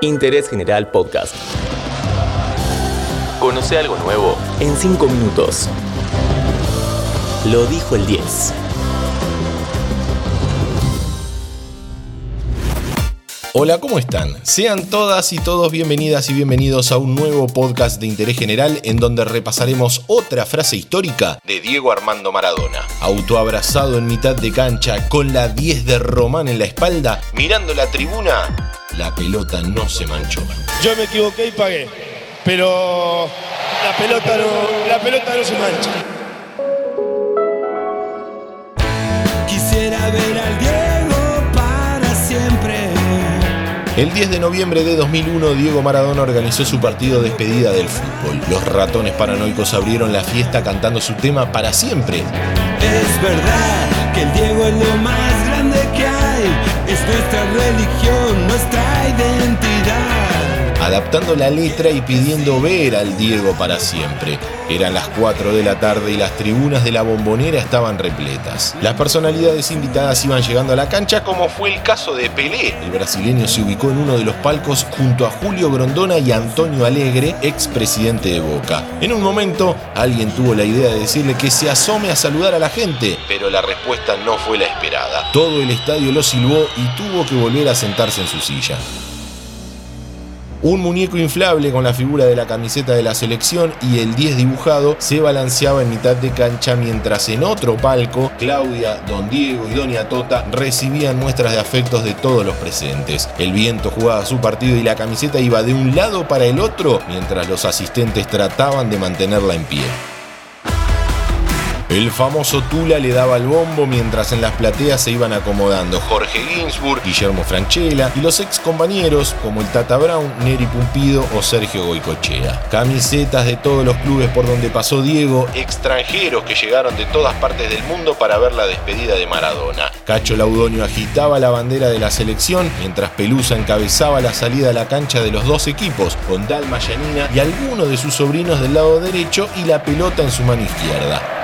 Interés General Podcast. Conoce algo nuevo en 5 minutos. Lo dijo el 10. Hola, ¿cómo están? Sean todas y todos bienvenidas y bienvenidos a un nuevo podcast de interés general en donde repasaremos otra frase histórica de Diego Armando Maradona. Autoabrazado en mitad de cancha, con la 10 de Román en la espalda, mirando la tribuna, la pelota no se manchó. Yo me equivoqué y pagué, pero la pelota no, la pelota no se mancha. El 10 de noviembre de 2001, Diego Maradona organizó su partido de despedida del fútbol. Los ratones paranoicos abrieron la fiesta cantando su tema para siempre. Es verdad que el Diego es lo más grande que hay. Es nuestra religión, nuestra identidad. Adaptando la letra y pidiendo ver al Diego para siempre. Eran las 4 de la tarde y las tribunas de la bombonera estaban repletas. Las personalidades invitadas iban llegando a la cancha como fue el caso de Pelé. El brasileño se ubicó en uno de los palcos junto a Julio Grondona y Antonio Alegre, expresidente de Boca. En un momento, alguien tuvo la idea de decirle que se asome a saludar a la gente, pero la respuesta no fue la esperada. Todo el estadio lo silbó y tuvo que volver a sentarse en su silla. Un muñeco inflable con la figura de la camiseta de la selección y el 10 dibujado se balanceaba en mitad de cancha mientras en otro palco Claudia, Don Diego y Doña Tota recibían muestras de afectos de todos los presentes. El viento jugaba su partido y la camiseta iba de un lado para el otro mientras los asistentes trataban de mantenerla en pie. El famoso Tula le daba el bombo mientras en las plateas se iban acomodando Jorge Ginsburg, Guillermo Franchella y los ex compañeros como el Tata Brown, Neri Pumpido o Sergio Goicochea. Camisetas de todos los clubes por donde pasó Diego, extranjeros que llegaron de todas partes del mundo para ver la despedida de Maradona. Cacho Laudonio agitaba la bandera de la selección mientras Pelusa encabezaba la salida a la cancha de los dos equipos con Dalma Yanina y algunos de sus sobrinos del lado derecho y la pelota en su mano izquierda.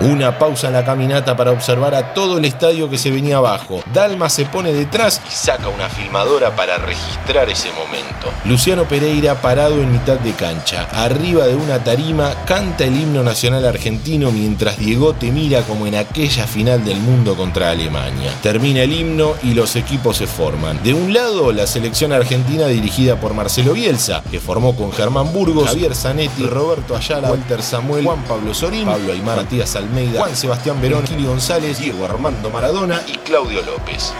Una pausa en la caminata para observar a todo el estadio que se venía abajo. Dalma se pone detrás y saca una filmadora para registrar ese momento. Luciano Pereira, parado en mitad de cancha, arriba de una tarima, canta el himno nacional argentino mientras Diego te mira como en aquella final del mundo contra Alemania. Termina el himno y los equipos se forman. De un lado, la selección argentina dirigida por Marcelo Bielsa, que formó con Germán Burgos, Javier Zanetti, Roberto Ayala, Walter Samuel, Juan Pablo Sorín, Pablo Aymar, Matías Almeida, Juan Sebastián Verón, Gili González, Diego Armando Maradona y Claudio López.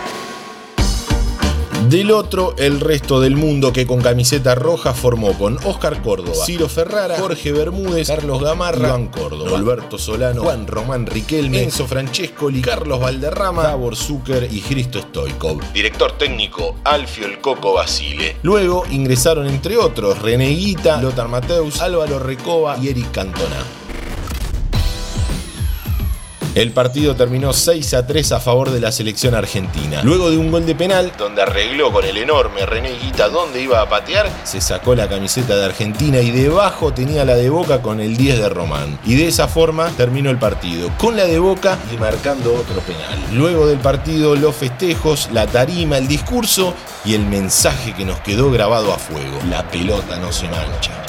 Del otro, el resto del mundo que con camiseta roja formó con Oscar Córdoba, Ciro Ferrara, Jorge Bermúdez, Carlos Gamarra, Iván Córdoba, Alberto Solano, Juan Román Riquelme, Enzo Francescoli, Carlos Valderrama, Davor Zucker y Cristo Stoikov. Director técnico, Alfio El Coco Basile. Luego ingresaron entre otros René Guita, Lothar Mateus, Álvaro Recoba y Eric Cantona. El partido terminó 6 a 3 a favor de la selección argentina. Luego de un gol de penal, donde arregló con el enorme René Guita dónde iba a patear, se sacó la camiseta de Argentina y debajo tenía la de Boca con el 10 de Román. Y de esa forma terminó el partido, con la de Boca y marcando otro penal. Luego del partido, los festejos, la tarima, el discurso y el mensaje que nos quedó grabado a fuego. La pelota no se mancha.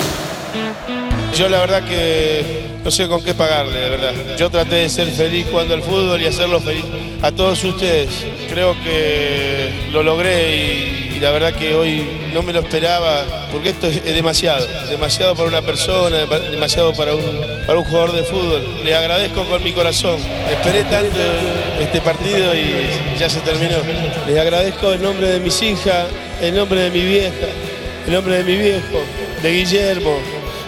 Yo la verdad que no sé con qué pagarle, de verdad. Yo traté de ser feliz jugando al fútbol y hacerlo feliz a todos ustedes. Creo que lo logré y, la verdad que hoy no me lo esperaba, porque esto es, demasiado, demasiado para una persona, demasiado para un, para un jugador de fútbol. Le agradezco con mi corazón. Esperé tanto este partido y ya se terminó. Les agradezco en nombre de mis hijas, en nombre de mi vieja, en nombre de mi viejo, de Guillermo,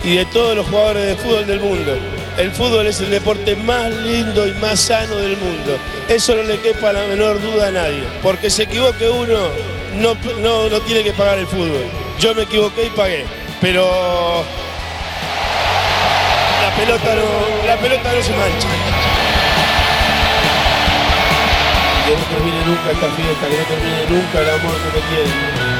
y de todos los jugadores de fútbol del mundo. El fútbol es el deporte más lindo y más sano del mundo. Eso no le quepa la menor duda a nadie. Porque se equivoque uno, no, no, no tiene que pagar el fútbol. Yo me equivoqué y pagué. Pero la pelota no, la pelota no se mancha. Que no termine nunca esta fiesta, que no termine nunca el amor que me tienen.